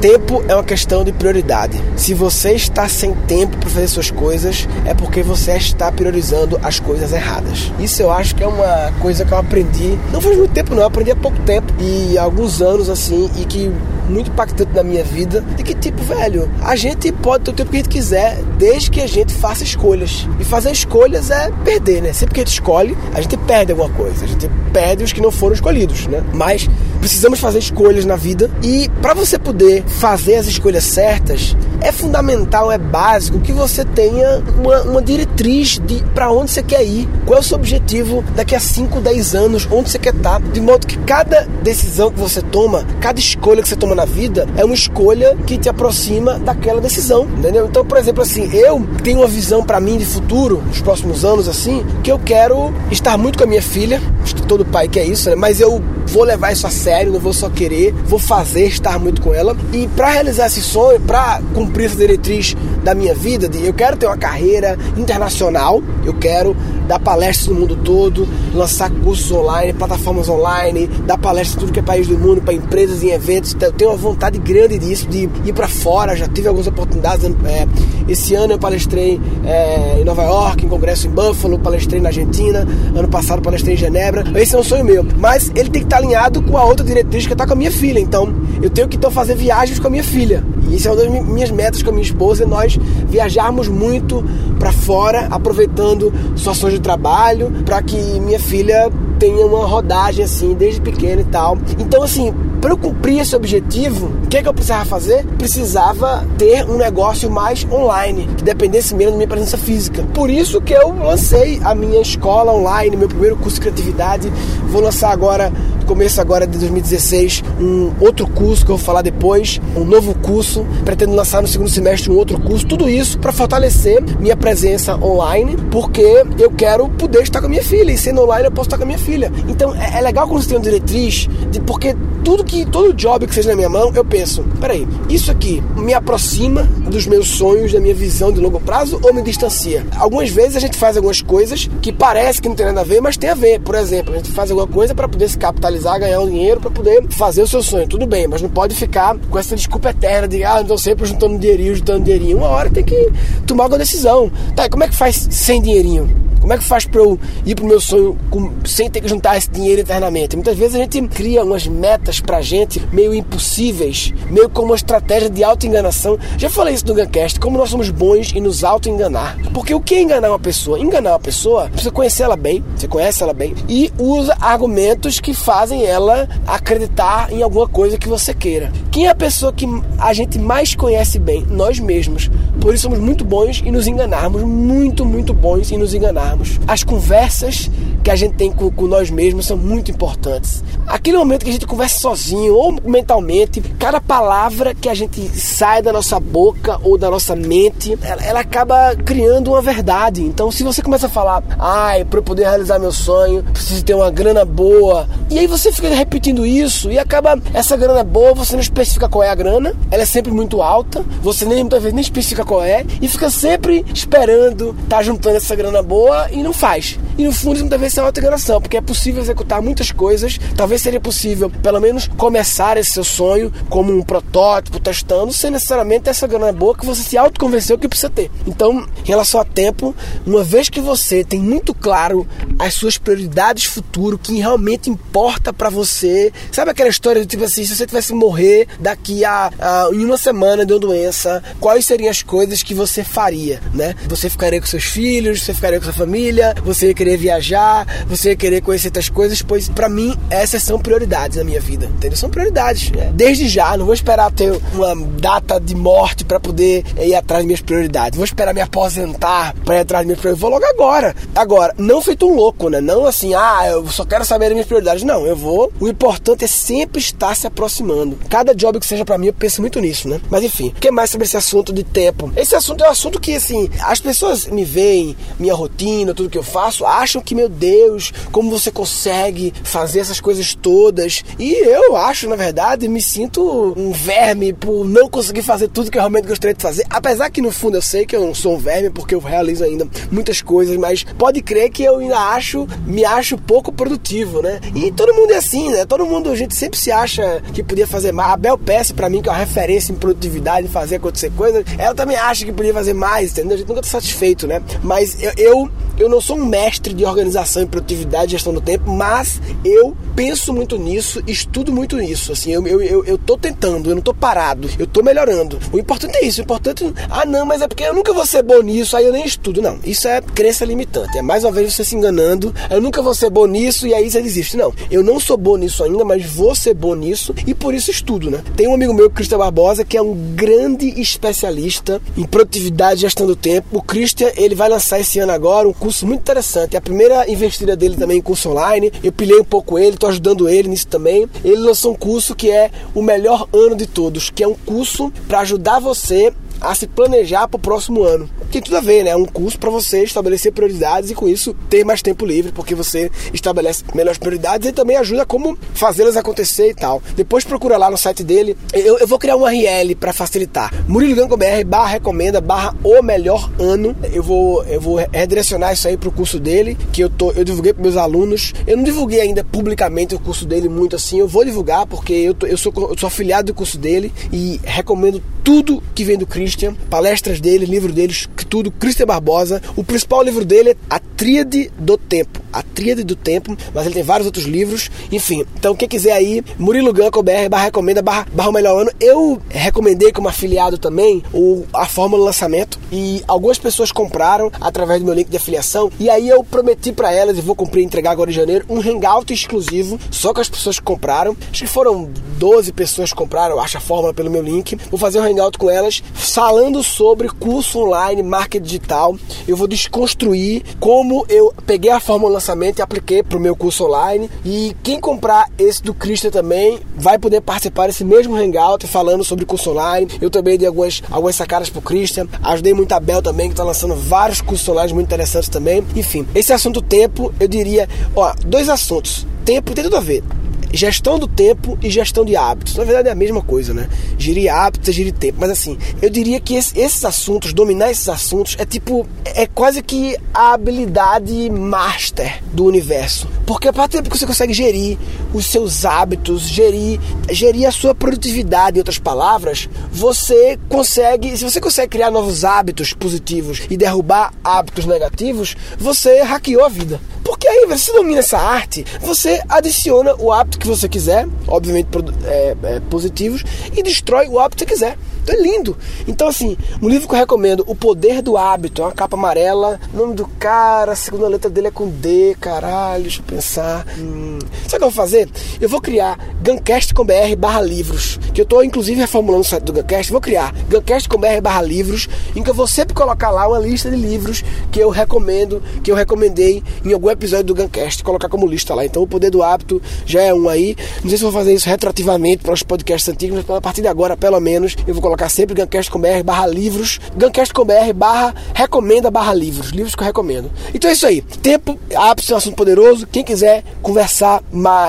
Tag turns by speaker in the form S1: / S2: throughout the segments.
S1: Tempo é uma questão de prioridade. Se você está sem tempo para fazer suas coisas, é porque você está priorizando as coisas erradas. Isso eu acho que é uma coisa que eu aprendi, não faz muito tempo não, eu aprendi há pouco tempo e alguns anos assim, e que muito impactante na minha vida, de que tipo, velho, a gente pode ter o tempo que a gente quiser, desde que a gente faça escolhas. E fazer escolhas é perder, né? Sempre que a gente escolhe, a gente perde alguma coisa. A gente perde os que não foram escolhidos, né? Mas precisamos fazer escolhas na vida e para você poder fazer as escolhas certas, é fundamental, é básico que você tenha uma, uma diretriz de para onde você quer ir, qual é o seu objetivo daqui a 5, 10 anos, onde você quer estar, de modo que cada decisão que você toma, cada escolha que você toma na vida é uma escolha que te aproxima daquela decisão, entendeu? Então, por exemplo, assim, eu tenho uma visão para mim de futuro, nos próximos anos assim, que eu quero estar muito com a minha filha, todo pai quer isso, né? Mas eu vou levar isso a sério, não vou só querer, vou fazer estar muito com ela. E para realizar esse sonho, para cumprir essa diretriz da minha vida, de eu quero ter uma carreira internacional, eu quero dar palestras no mundo todo, lançar cursos online, plataformas online, dar palestras em tudo que é país do mundo, para empresas e eventos. Então, eu tenho uma vontade grande disso, de ir para fora. Já tive algumas oportunidades. É, esse ano eu palestrei é, em Nova York, em congresso em Buffalo, palestrei na Argentina. Ano passado palestrei em Genebra. Esse é um sonho meu. Mas ele tem que estar alinhado com a outra diretriz que está com a minha filha. Então, eu tenho que então fazer viagens com a minha filha. E isso é uma das minhas metas com a minha esposa, é nós viajarmos muito para fora, aproveitando situações de trabalho, para que minha filha tenha uma rodagem assim desde pequena e tal. Então assim, para eu cumprir esse objetivo, o que, é que eu precisava fazer? Precisava ter um negócio mais online, que dependesse menos da minha presença física. Por isso que eu lancei a minha escola online, meu primeiro curso de criatividade. Vou lançar agora, começo agora de 2016, um outro curso que eu vou falar depois, um novo curso. Pretendo lançar no segundo semestre um outro curso. Tudo isso para fortalecer minha presença online, porque eu quero poder estar com a minha filha. E sendo online eu posso estar com a minha filha. Então é, é legal quando você tem uma diretriz, de, porque tudo que todo job que seja na minha mão, eu penso, peraí, isso aqui me aproxima dos meus sonhos, da minha visão de longo prazo ou me distancia? Algumas vezes a gente faz algumas coisas que parece que não tem nada a ver, mas tem a ver. Por exemplo, a gente faz alguma coisa para poder se capitalizar, ganhar um dinheiro para poder fazer o seu sonho. Tudo bem, mas não pode ficar com essa desculpa eterna de ah, estou sempre juntando dinheirinho, juntando dinheirinho. Uma hora tem que tomar alguma decisão. Tá, e como é que faz sem dinheirinho? Como é que faz para eu ir pro meu sonho com, sem ter que juntar esse dinheiro eternamente? Muitas vezes a gente cria umas metas pra gente meio impossíveis, meio como uma estratégia de auto-enganação. Já falei isso no Guncast, como nós somos bons em nos auto-enganar. Porque o que é enganar uma pessoa? Enganar uma pessoa, você conhecer ela bem, você conhece ela bem, e usa argumentos que fazem ela acreditar em alguma coisa que você queira. Quem é a pessoa que a gente mais conhece bem? Nós mesmos. Por isso somos muito bons em nos enganarmos, muito, muito bons em nos enganar As conversas que a gente tem com, com, nós mesmos são muito importantes. Aquele momento que a gente conversa sozinho ou mentalmente, cada palavra que a gente sai da nossa boca ou da nossa mente, ela, ela acaba criando uma verdade. Então, se você começa a falar, ai, para eu poder realizar meu sonho, preciso ter uma grana boa, e aí você fica repetindo isso e acaba essa grana boa, você não especifica qual é a grana, ela é sempre muito alta, você nem muitas vezes nem especifica qual é e fica sempre esperando tá juntando essa grana boa e não faz. E no fundo, isso deve ser uma enganação, porque é possível executar muitas coisas. Talvez seria possível, pelo menos, começar esse seu sonho como um protótipo, testando, sem necessariamente essa grana boa que você se autoconvenceu que precisa ter. Então, em relação a tempo, uma vez que você tem muito claro as suas prioridades futuro, que realmente importa para você, sabe aquela história do tipo assim, se você tivesse morrer daqui a, a em uma semana de uma doença, quais seriam as coisas que você faria, né? Você ficaria com seus filhos, você ficaria com sua família, você ia querer viajar, você querer conhecer outras coisas, pois para mim essas são prioridades na minha vida, entendeu? São prioridades. Né? Desde já, não vou esperar ter uma data de morte para poder ir atrás das minhas prioridades. Vou esperar me aposentar para ir atrás das minhas prioridades. Vou logo agora. Agora, não feito um louco, né? Não assim, ah, eu só quero saber das minhas prioridades. Não, eu vou. O importante é sempre estar se aproximando. Cada job que seja para mim, eu penso muito nisso, né? Mas enfim, o que mais sobre esse assunto de tempo? Esse assunto é um assunto que, assim, as pessoas me veem, minha rotina, tudo que eu faço, acham que, meu Deus, Deus, como você consegue fazer essas coisas todas. E eu acho, na verdade, me sinto um verme por não conseguir fazer tudo que eu realmente gostaria de fazer. Apesar que no fundo eu sei que eu não sou um verme porque eu realizo ainda muitas coisas, mas pode crer que eu ainda acho, me acho pouco produtivo, né? E todo mundo é assim, né? Todo mundo, a gente sempre se acha que podia fazer mais. A Bel Pesce, pra mim, que é uma referência em produtividade, em fazer acontecer coisas, ela também acha que podia fazer mais, entendeu? A gente nunca tá satisfeito, né? Mas eu, eu, eu não sou um mestre de organização e produtividade, gestão do tempo, mas eu penso muito nisso, estudo muito nisso. Assim, eu, eu, eu, eu tô tentando, eu não tô parado, eu tô melhorando. O importante é isso, o importante. Ah, não, mas é porque eu nunca vou ser bom nisso, aí eu nem estudo. Não, isso é crença limitante. É mais uma vez você se enganando. Eu nunca vou ser bom nisso e aí você desiste. Não, eu não sou bom nisso ainda, mas vou ser bom nisso e por isso estudo, né? Tem um amigo meu, Cristian Barbosa, que é um grande especialista em produtividade e gestão do tempo. O Christian, ele vai lançar esse ano agora um curso muito interessante. É a primeira investida dele também em curso online. Eu pilhei um pouco ele, tô ajudando ele nisso também. Ele lançou um curso que é o melhor ano de todos, que é um curso para ajudar você a se planejar para o próximo ano. Tem tudo a ver, né? É um curso para você estabelecer prioridades e com isso ter mais tempo livre, porque você estabelece melhores prioridades e também ajuda como fazê-las acontecer e tal. Depois procura lá no site dele. Eu, eu vou criar um URL para facilitar. MuriloGanco.br barra recomenda barra o melhor ano. Eu vou, eu vou redirecionar isso aí pro curso dele, que eu, tô, eu divulguei para meus alunos. Eu não divulguei ainda publicamente o curso dele muito assim. Eu vou divulgar porque eu, tô, eu, sou, eu sou afiliado do curso dele e recomendo tudo que vem do Christian, palestras dele, livro deles, tudo, Christian Barbosa. O principal livro dele é A Tríade do Tempo. A Tríade do Tempo, mas ele tem vários outros livros. Enfim, então quem quiser aí, Murilo Ganco BR barra recomenda barra, barra o melhor ano. Eu recomendei como afiliado também o, a fórmula lançamento e algumas pessoas compraram através do meu link de afiliação. E aí eu prometi para elas, e vou cumprir entregar agora em janeiro, um hangout exclusivo só com as pessoas que compraram. Acho que foram 12 pessoas que compraram, acho a fórmula pelo meu link. Vou fazer um hangout com elas falando sobre curso online, marketing digital. Eu vou desconstruir como eu peguei a fórmula lançamento e apliquei para o meu curso online. E quem comprar esse do Christian também vai poder participar desse mesmo hangout falando sobre curso online. Eu também dei algumas, algumas sacadas pro Christian. Ajudei muito a Bel também, que está lançando vários cursos online muito interessantes também. Enfim, esse assunto tempo, eu diria, ó, dois assuntos. Tempo tem tudo a ver gestão do tempo e gestão de hábitos. Na verdade é a mesma coisa, né? Gerir hábitos é gerir tempo. Mas assim, eu diria que esse, esses assuntos, dominar esses assuntos, é tipo, é quase que a habilidade master do universo. Porque a partir do tempo que você consegue gerir os seus hábitos, gerir, gerir a sua produtividade, em outras palavras, você consegue, se você consegue criar novos hábitos positivos e derrubar hábitos negativos, você hackeou a vida. Porque aí, você domina essa arte, você adiciona o hábito que você quiser, obviamente é, é, positivos, e destrói o hábito que você quiser. É lindo. Então, assim, um livro que eu recomendo, O Poder do Hábito, é uma capa amarela. Nome do cara, a segunda letra dele é com D, caralho, deixa eu pensar. Hum. Sabe o que eu vou fazer? Eu vou criar Guncast.com.br barra livros, que eu estou inclusive reformulando o site do Guncast. Vou criar Guncast.com.br barra livros, em que eu vou sempre colocar lá uma lista de livros que eu recomendo, que eu recomendei em algum episódio do Guncast, colocar como lista lá. Então, O Poder do Hábito já é um aí. Não sei se vou fazer isso retroativamente para os podcasts antigos, mas a partir de agora, pelo menos, eu vou colocar colocar sempre gancast.com.br barra livros, gancast.com.br barra recomenda barra livros, livros que eu recomendo. Então é isso aí. Tempo, ápice um assunto poderoso. Quem quiser conversar,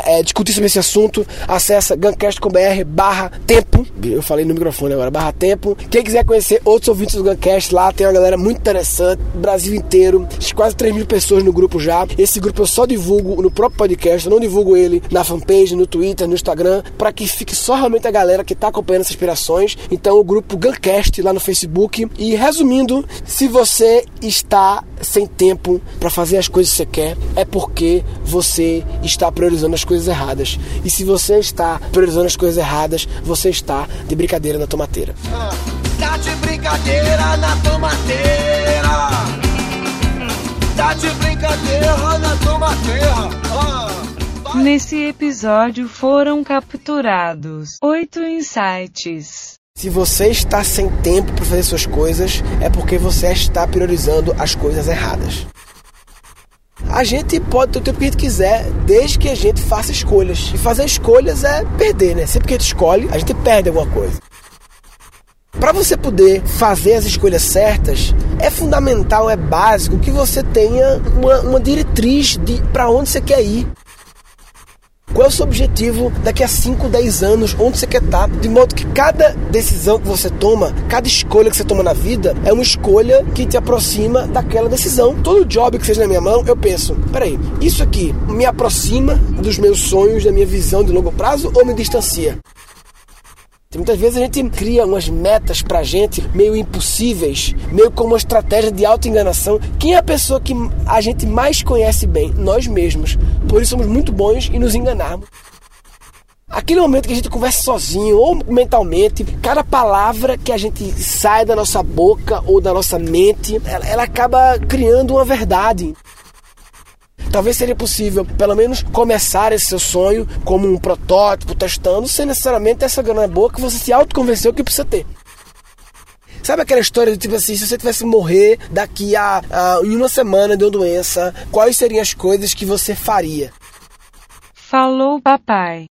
S1: é, discutir sobre esse assunto, acessa gancast.com.br barra tempo. Eu falei no microfone agora, barra tempo. Quem quiser conhecer outros ouvintes do Gancast, lá tem uma galera muito interessante, Brasil inteiro, quase 3 mil pessoas no grupo já. Esse grupo eu só divulgo no próprio podcast, eu não divulgo ele na fanpage, no Twitter, no Instagram, para que fique só realmente a galera que está acompanhando essas inspirações. Então o grupo Guncast lá no Facebook. E resumindo, se você está sem tempo para fazer as coisas que você quer, é porque você está priorizando as coisas erradas. E se você está priorizando as coisas erradas, você está de brincadeira na tomateira. Ah, tá de brincadeira na tomateira.
S2: Tá de brincadeira na tomateira. Ah. Nesse episódio foram capturados oito insights.
S1: Se você está sem tempo para fazer suas coisas, é porque você está priorizando as coisas erradas. A gente pode ter o tempo que a gente quiser, desde que a gente faça escolhas. E fazer escolhas é perder, né? Sempre que a gente escolhe, a gente perde alguma coisa. Para você poder fazer as escolhas certas, é fundamental, é básico que você tenha uma, uma diretriz de para onde você quer ir. Qual é o seu objetivo daqui a 5, 10 anos? Onde você quer estar? De modo que cada decisão que você toma, cada escolha que você toma na vida, é uma escolha que te aproxima daquela decisão. Todo job que seja na minha mão, eu penso: peraí, isso aqui me aproxima dos meus sonhos, da minha visão de longo prazo ou me distancia? Muitas vezes a gente cria umas metas pra gente meio impossíveis, meio como uma estratégia de auto-enganação. Quem é a pessoa que a gente mais conhece bem? Nós mesmos. Por isso somos muito bons em nos enganarmos. Aquele momento que a gente conversa sozinho ou mentalmente, cada palavra que a gente sai da nossa boca ou da nossa mente, ela, ela acaba criando uma verdade. Talvez seria possível, pelo menos, começar esse seu sonho como um protótipo, testando, sem necessariamente essa grana boa que você se autoconvenceu que precisa ter. Sabe aquela história de tipo assim, se você tivesse morrer daqui a, a em uma semana de uma doença, quais seriam as coisas que você faria?
S2: Falou papai.